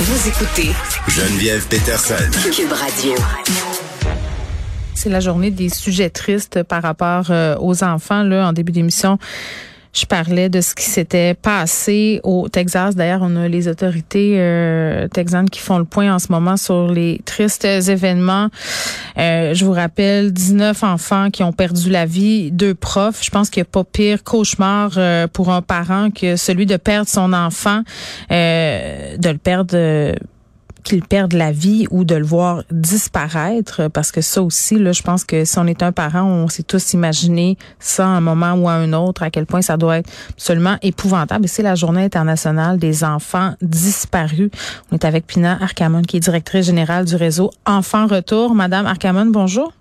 Vous écoutez Geneviève Peterson. Cube Radio. C'est la journée des sujets tristes par rapport euh, aux enfants. Là, en début d'émission, je parlais de ce qui s'était passé au Texas. D'ailleurs, on a les autorités euh, texanes qui font le point en ce moment sur les tristes événements. Euh, je vous rappelle, 19 enfants qui ont perdu la vie, deux profs. Je pense qu'il n'y a pas pire cauchemar euh, pour un parent que celui de perdre son enfant, euh, de le perdre qu'il perde la vie ou de le voir disparaître parce que ça aussi là je pense que si on est un parent on s'est tous imaginé ça à un moment ou à un autre à quel point ça doit être absolument épouvantable. Et c'est la journée internationale des enfants disparus. On est avec Pina Arcamon qui est directrice générale du réseau Enfants Retour. Madame Arcamon bonjour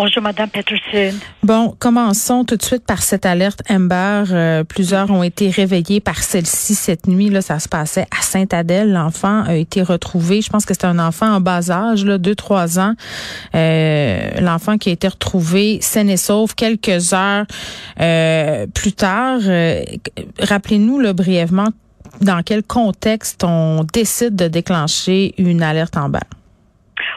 Bonjour, Madame Peterson. Bon, commençons tout de suite par cette alerte Amber. Euh, plusieurs ont été réveillés par celle-ci cette nuit. Là, ça se passait à Sainte-Adèle. L'enfant a été retrouvé. Je pense que c'est un enfant en bas âge, là, 2-3 ans. Euh, L'enfant qui a été retrouvé sain et sauf quelques heures euh, plus tard. Euh, rappelez-nous là, brièvement dans quel contexte on décide de déclencher une alerte Amber?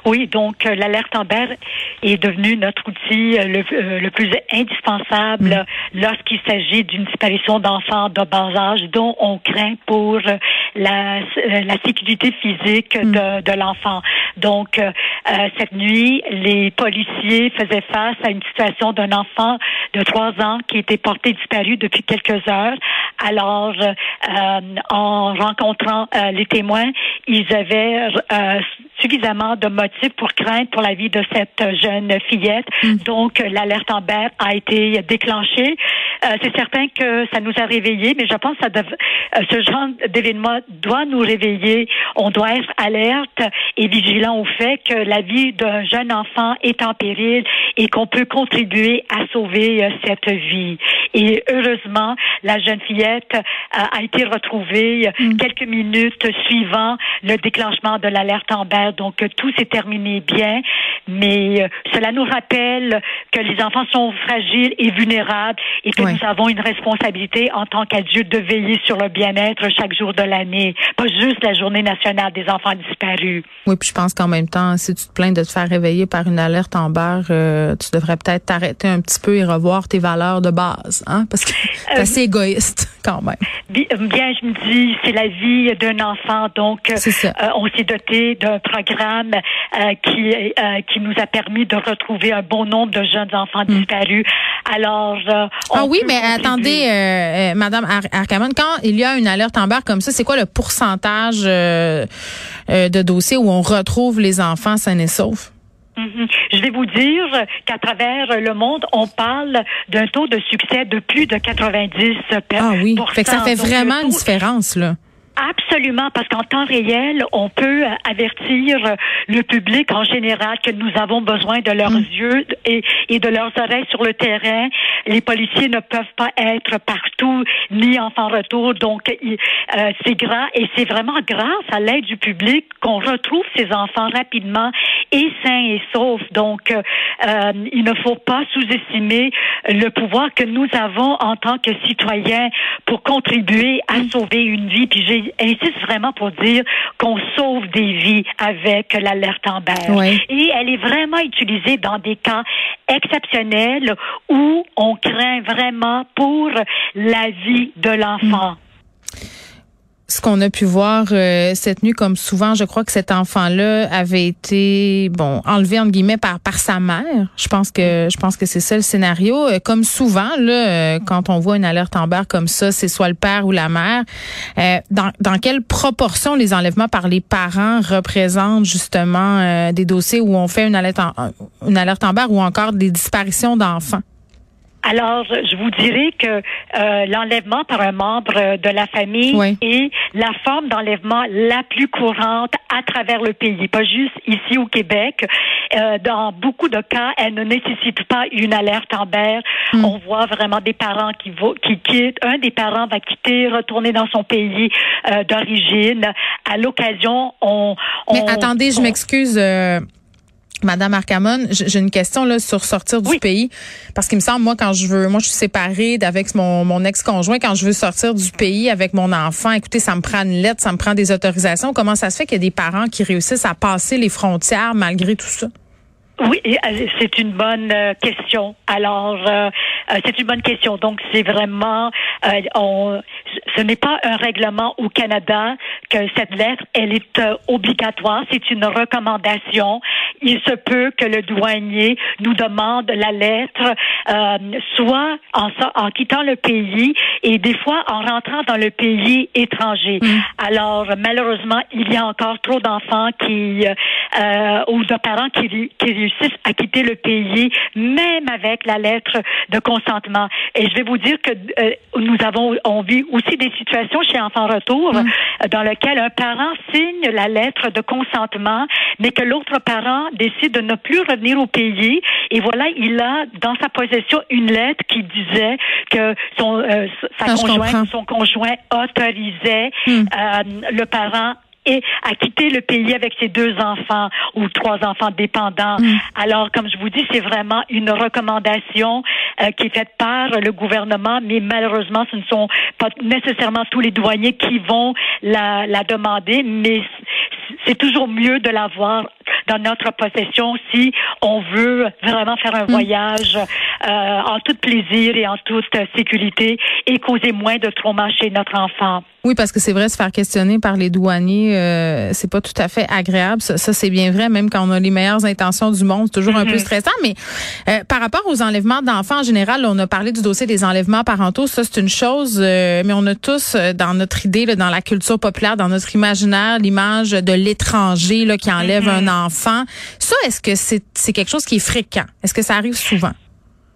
Oui, donc euh, l'alerte Amber est devenue notre outil euh, le, euh, le, plus indispensable mm. lorsqu'il s'agit d'une disparition d'enfants de bas âge dont on craint pour la, la sécurité physique mm. de, de l'enfant. Donc, cette nuit, les policiers faisaient face à une situation d'un enfant de trois ans qui était porté disparu depuis quelques heures. Alors, en rencontrant les témoins, ils avaient suffisamment de motifs pour craindre pour la vie de cette jeune fillette. Mm. Donc, l'alerte Amber a été déclenchée. Euh, c'est certain que ça nous a réveillés, mais je pense que ça euh, ce genre d'événement doit nous réveiller. On doit être alerte et vigilant au fait que la vie d'un jeune enfant est en péril et qu'on peut contribuer à sauver euh, cette vie. Et heureusement, la jeune fillette a été retrouvée mm. quelques minutes suivant le déclenchement de l'alerte Amber. Donc, tout s'est terminé bien, mais cela nous rappelle que les enfants sont fragiles et vulnérables et que nous avons une responsabilité en tant qu'adultes de veiller sur le bien-être chaque jour de l'année, pas juste la journée nationale des enfants disparus. Oui, puis je pense qu'en même temps, si tu te plains de te faire réveiller par une alerte en barre, euh, tu devrais peut-être t'arrêter un petit peu et revoir tes valeurs de base, hein, parce que c'est euh, assez égoïste quand même. Bien, je me dis, c'est la vie d'un enfant, donc euh, on s'est doté d'un programme qui qui nous a permis de retrouver un bon nombre de jeunes enfants hmm. disparus. Alors, ah oui, mais attendez, euh, euh, Madame Arcamon, quand il y a une alerte en barre comme ça, c'est quoi le pourcentage euh, de dossiers où on retrouve les enfants sains et saufs? Mm-hmm. Je vais vous dire qu'à travers le monde, on parle d'un taux de succès de plus de 90% Ah oui, fait que ça fait vraiment une différence, là. Absolument, parce qu'en temps réel, on peut avertir le public en général que nous avons besoin de leurs mm. yeux et, et, de leurs oreilles sur le terrain. Les policiers ne peuvent pas être partout, ni en retour, donc euh, c'est grave et c'est vraiment grâce à l'aide du public qu'on retrouve ces enfants rapidement et sains et saufs. Donc, euh, euh il ne faut pas sous-estimer le pouvoir que nous avons en tant que citoyens pour contribuer à mm. sauver une vie. Puis j'ai insiste vraiment pour dire qu'on sauve des vies avec l'alerte Amber. Et elle est vraiment utilisée dans des cas exceptionnels où on craint vraiment pour la vie de l'enfant ce qu'on a pu voir euh, cette nuit, comme souvent, je crois que cet enfant-là avait été bon enlevé entre guillemets par par sa mère. Je pense que je pense que c'est ça le scénario. Euh, comme souvent là, euh, quand on voit une alerte en barre comme ça, c'est soit le père ou la mère. dans dans quelle proportion les enlèvements par les parents représentent justement des dossiers où on fait une alerte en, une alerte en barre ou encore des disparitions d'enfants? Alors, je vous dirais que euh, l'enlèvement par un membre de la famille est la forme d'enlèvement la plus courante à travers le pays, pas juste ici au Québec. Euh, dans beaucoup de cas, elle ne nécessite pas une alerte en berre. Hmm. On voit vraiment des parents qui, qui quittent. Un des parents va quitter, retourner dans son pays euh, d'origine. À l'occasion, on, on, Mais attendez, je m'excuse. Madame Arcamon, j'ai une question là sur sortir du pays parce qu'il me semble moi quand je veux, moi je suis séparée d'avec mon, mon ex-conjoint quand je veux sortir du pays avec mon enfant, écoutez, ça me prend une lettre, ça me prend des autorisations. Comment ça se fait qu'il y a des parents qui réussissent à passer les frontières malgré tout ça? Oui, euh, c'est une bonne euh, question. Alors, euh, c'est une bonne question. Donc, c'est vraiment, on, ce n'est pas un règlement au Canada que cette lettre, elle est obligatoire. C'est une recommandation. Il se peut que le douanier nous demande la lettre, soit en, en, quittant le pays et des fois en rentrant dans le pays étranger. Mm. Alors, malheureusement, il y a encore trop d'enfants qui ou de parents qui, qui à quitter le pays, même avec la lettre de consentement. Et je vais vous dire que euh, nous avons, on vit aussi des situations chez Enfants Retour mm. dans lesquelles un parent signe la lettre de consentement, mais que l'autre parent décide de ne plus revenir au pays. Et voilà, il a dans sa possession une lettre qui disait que son, euh, sa conjointe, son conjoint autorisait mm. euh, le parent et à quitter le pays avec ses deux enfants ou trois enfants dépendants. Mm. Alors, comme je vous dis, c'est vraiment une recommandation euh, qui est faite par le gouvernement, mais malheureusement, ce ne sont pas nécessairement tous les douaniers qui vont la, la demander, mais c'est toujours mieux de l'avoir dans notre possession si on veut vraiment faire un mm. voyage euh, en tout plaisir et en toute sécurité et causer moins de trauma chez notre enfant. Oui, parce que c'est vrai, se faire questionner par les douaniers, euh, c'est pas tout à fait agréable. Ça, c'est bien vrai, même quand on a les meilleures intentions du monde, c'est toujours un peu mm-hmm. stressant. Mais euh, par rapport aux enlèvements d'enfants en général, on a parlé du dossier des enlèvements parentaux. Ça, c'est une chose, euh, mais on a tous dans notre idée, dans la culture populaire, dans notre imaginaire, l'image de l'étranger qui enlève mm-hmm. un enfant. Ça, est-ce que c'est quelque chose qui est fréquent? Est-ce que ça arrive souvent?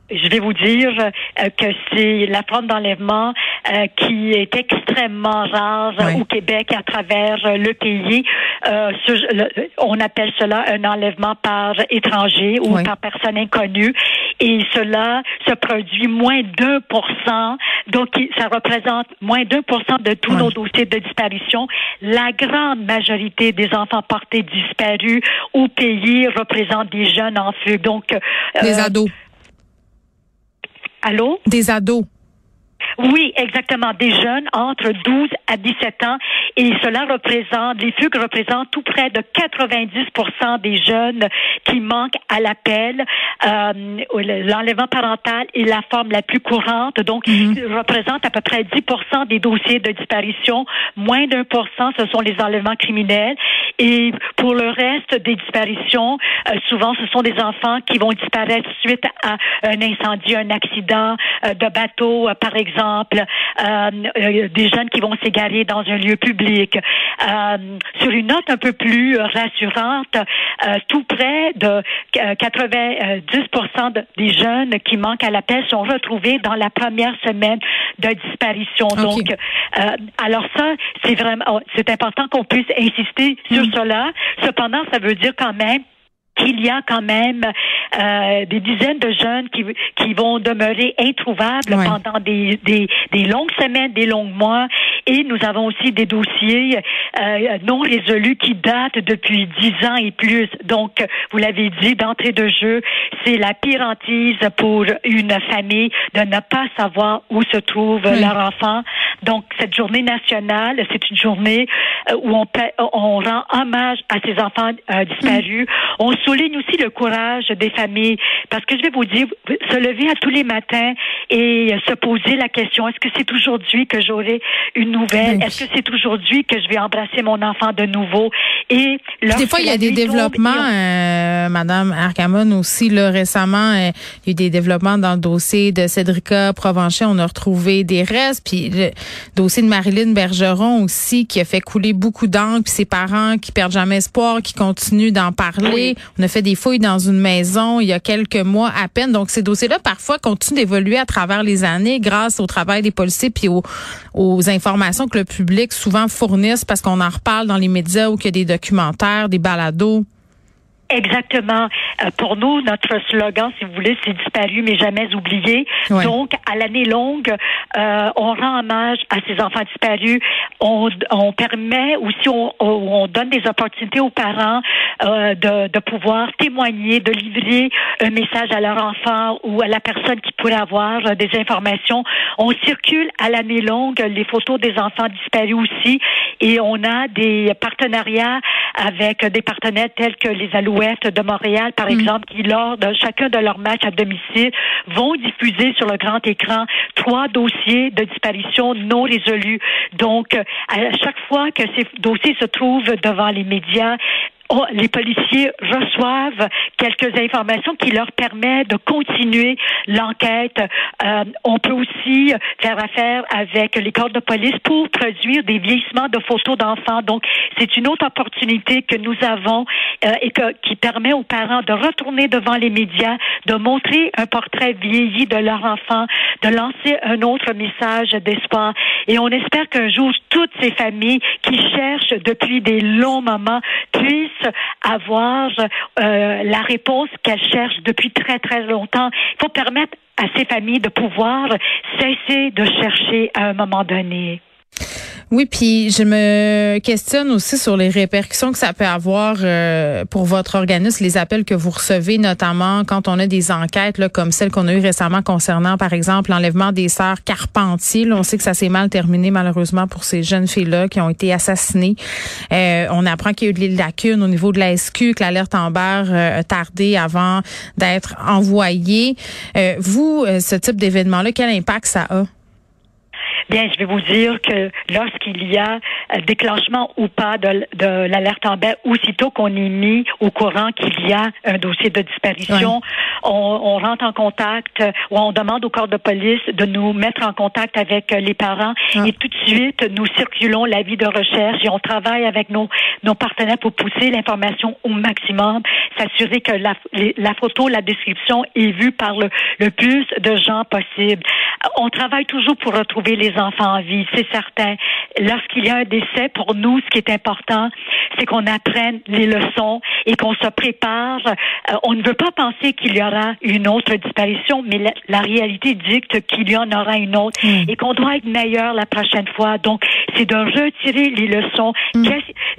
Je vais vous dire euh, que c'est la forme d'enlèvement euh, qui est extrêmement rare au Québec à travers le pays. Euh, on appelle cela un enlèvement par étranger ou par personne inconnue. Et cela se produit moins d'un pour cent. Donc, ça représente moins d'un pour cent de tous nos dossiers de disparition. La grande majorité des enfants portés disparus au pays représentent des jeunes en feu. Donc, des ados. Allô? Des ados. Oui, exactement. Des jeunes entre 12 à 17 ans. Et cela représente, les fugues représentent tout près de 90% des jeunes qui manquent à l'appel. Euh, L'enlèvement parental est la forme la plus courante. Donc, mm représente à peu près 10% des dossiers de disparition. Moins d'un pour cent, ce sont les enlèvements criminels. Et pour le reste des disparitions, euh, souvent, ce sont des enfants qui vont disparaître suite à un incendie, un accident euh, de bateau, euh, par exemple des jeunes qui vont s'égarer dans un lieu public. Euh, sur une note un peu plus rassurante, tout près de 90 des jeunes qui manquent à l'appel sont retrouvés dans la première semaine de disparition. Donc, alors ça, c'est vraiment, oh, c'est important qu'on puisse insister sur. Cela. Cependant, ça veut dire quand même qu'il y a quand même euh, des dizaines de jeunes qui, qui vont demeurer introuvables pendant des, des, des, longues semaines, des longs mois. Et nous avons aussi des dossiers euh, non résolus qui datent depuis dix ans et plus. Donc, vous l'avez dit, d'entrée de jeu, c'est la pire hantise pour une famille de ne pas savoir où se trouve leur enfant. Donc, cette journée nationale, c'est une journée euh, où on, on rend hommage à ces enfants euh, disparus. On souligne aussi le courage des familles, parce que je vais vous dire, se lever à tous les matins et se poser la question, est-ce que c'est aujourd'hui que j'aurai une nouvelle? Est-ce que c'est aujourd'hui que je vais embrasser mon enfant de nouveau? Et des fois, il y a des développements, euh, Madame Arcamon aussi, là, récemment, euh, il y a eu des développements dans le dossier de Cédrica Provencher. On a retrouvé des restes, puis le dossier de Marilyn Bergeron aussi, qui a fait couler beaucoup d'encre, puis ses parents qui perdent jamais espoir, qui continuent d'en parler. On a fait des fouilles dans une maison il y a quelques mois à peine. Donc, ces dossiers-là, parfois, continuent d'évoluer à travers les années grâce au travail des policiers puis aux, aux informations que le public souvent fournissent parce qu'on en reparle dans les médias ou qu'il y a des documentaires, des balados. Exactement. Euh, pour nous, notre slogan, si vous voulez, c'est disparu mais jamais oublié. Donc, à l'année longue, euh, on rend hommage à ces enfants disparus. On, on permet aussi, on, on, donne des opportunités aux parents euh, de, de pouvoir témoigner, de livrer un message à leur enfant ou à la personne qui pourrait avoir euh, des informations. On circule à l'année longue les photos des enfants disparus aussi et on a des partenariats avec des partenaires tels que les Alouettes de Montréal, par mm. exemple, qui, lors de chacun de leurs matchs à domicile, vont diffuser sur le grand écran trois dossiers de disparition non résolus. Donc, à chaque fois que ces dossiers se trouvent devant les médias, Oh, les policiers reçoivent quelques informations qui leur permettent de continuer l'enquête. Euh, on peut aussi faire affaire avec les corps de police pour produire des vieillissements de photos d'enfants. Donc, c'est une autre opportunité que nous avons euh, et que, qui permet aux parents de retourner devant les médias, de montrer un portrait vieilli de leur enfant, de lancer un autre message d'espoir. Et on espère qu'un jour, toutes ces familles qui cherchent depuis des longs moments puissent avoir euh, la réponse qu'elles cherchent depuis très, très longtemps. Il faut permettre à ces familles de pouvoir cesser de chercher à un moment donné. Oui, puis je me questionne aussi sur les répercussions que ça peut avoir euh, pour votre organisme, les appels que vous recevez, notamment quand on a des enquêtes là, comme celle qu'on a eue récemment concernant, par exemple, l'enlèvement des sœurs Carpentier. on sait que ça s'est mal terminé malheureusement pour ces jeunes filles-là qui ont été assassinées. Euh, on apprend qu'il y a eu des lacunes au niveau de la SQ, que l'alerte en barre euh, a tardé avant d'être envoyée. vous, ce type d'événement-là, quel impact ça a? Bien, je vais vous dire que lorsqu'il y a euh, déclenchement ou pas de, de l'alerte en baie, aussitôt qu'on est mis au courant qu'il y a un dossier de disparition, on, on, rentre en contact ou on demande au corps de police de nous mettre en contact avec euh, les parents. Et tout de suite nous circulons l'avis de recherche et on travaille avec nos, nos partenaires pour pousser l'information au maximum, s'assurer que la, la photo, la description est vue par le, le plus de gens possible. On travaille toujours pour retrouver les enfants en vie, c'est certain. Lorsqu'il y a un décès, pour nous, ce qui est important, c'est qu'on apprenne les leçons et qu'on se prépare. Euh, on ne veut pas penser qu'il y aura une autre disparition, mais la, réalité dicte qu'il y en aura une autre hmm. et qu'on doit être meilleur la prochaine fois. Donc, c'est de retirer les leçons, hmm.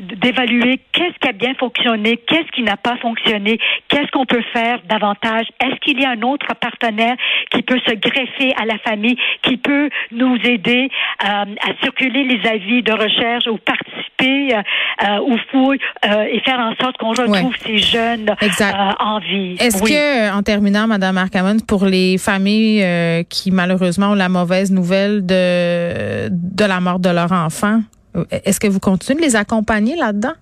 d'évaluer qu'est-ce qui a bien fonctionné, qu'est-ce qui n'a pas fonctionné, qu'est-ce qu'on peut faire davantage. Est-ce qu'il y a un autre partenaire qui peut se greffer à la famille, qui peut nous aider euh, à circuler les avis de recherche ou participer euh, euh aux fouilles euh, et faire en sorte qu'on retrouve ces jeunes en vie. Est-ce que, en terminant, Madame Arcamon, pour les familles qui malheureusement ont la mauvaise nouvelle de de la mort de leur enfant, est-ce que vous continuez de les accompagner là-dedans?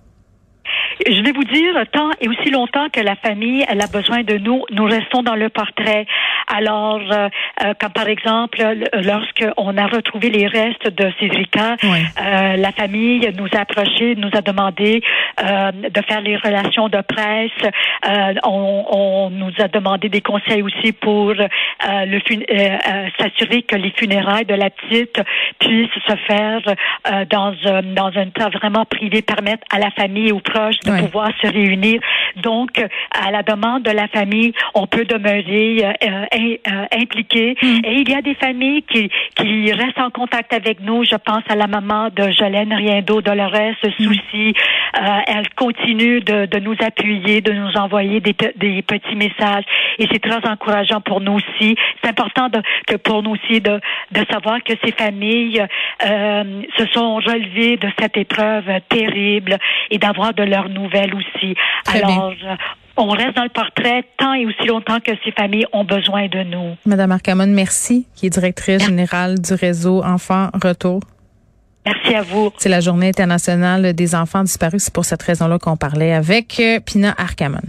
Je vais vous dire, tant et aussi longtemps que la famille elle a besoin de nous, nous restons dans le portrait. Alors, euh, euh comme par exemple, lorsqu'on a retrouvé les restes de Cédrica, euh, la famille nous a approchés, nous a demandé euh, de faire les relations de presse. Euh, on, on, nous a demandé des conseils aussi pour le s'assurer que les funérailles de la petite puissent se faire dans un dans un temps vraiment privé, permettre à la famille et aux proches de pouvoir se réunir. Donc, à la demande de la famille, on peut demeurer euh, euh, impliqué. Mm. Et il y a des familles qui, qui restent en contact avec nous. Je pense à la maman de Jolène Riendo Dolores mm. Souci. Euh, elle continue de, de, nous appuyer, de nous envoyer des, des petits messages. Et c'est très encourageant pour nous aussi. C'est important de, que pour nous aussi de, de savoir que ces familles euh, se sont relevées de cette épreuve terrible et d'avoir de leurs nouvelles aussi. Alors, on reste dans le portrait tant et aussi longtemps que ces familles ont besoin de nous. Madame Arcamon, merci, qui est directrice générale du réseau Enfants Retour. Merci à vous. C'est la journée internationale des enfants disparus. C'est pour cette raison-là qu'on parlait avec euh, Pina Arcamon.